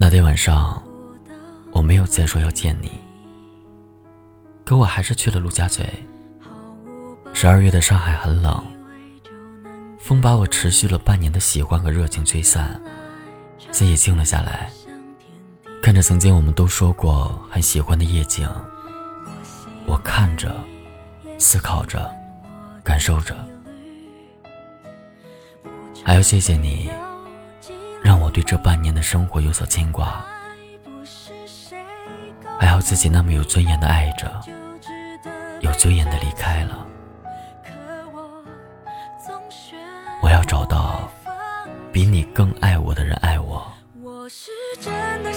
那天晚上，我没有再说要见你，可我还是去了陆家嘴。十二月的上海很冷，风把我持续了半年的喜欢和热情吹散，心也静了下来。看着曾经我们都说过很喜欢的夜景，我看着，思考着，感受着，还要谢谢你，我对这半年的生活有所牵挂，还好自己那么有尊严的爱着，有尊严的离开了。我要找到比你更爱我的人爱我。我是真的。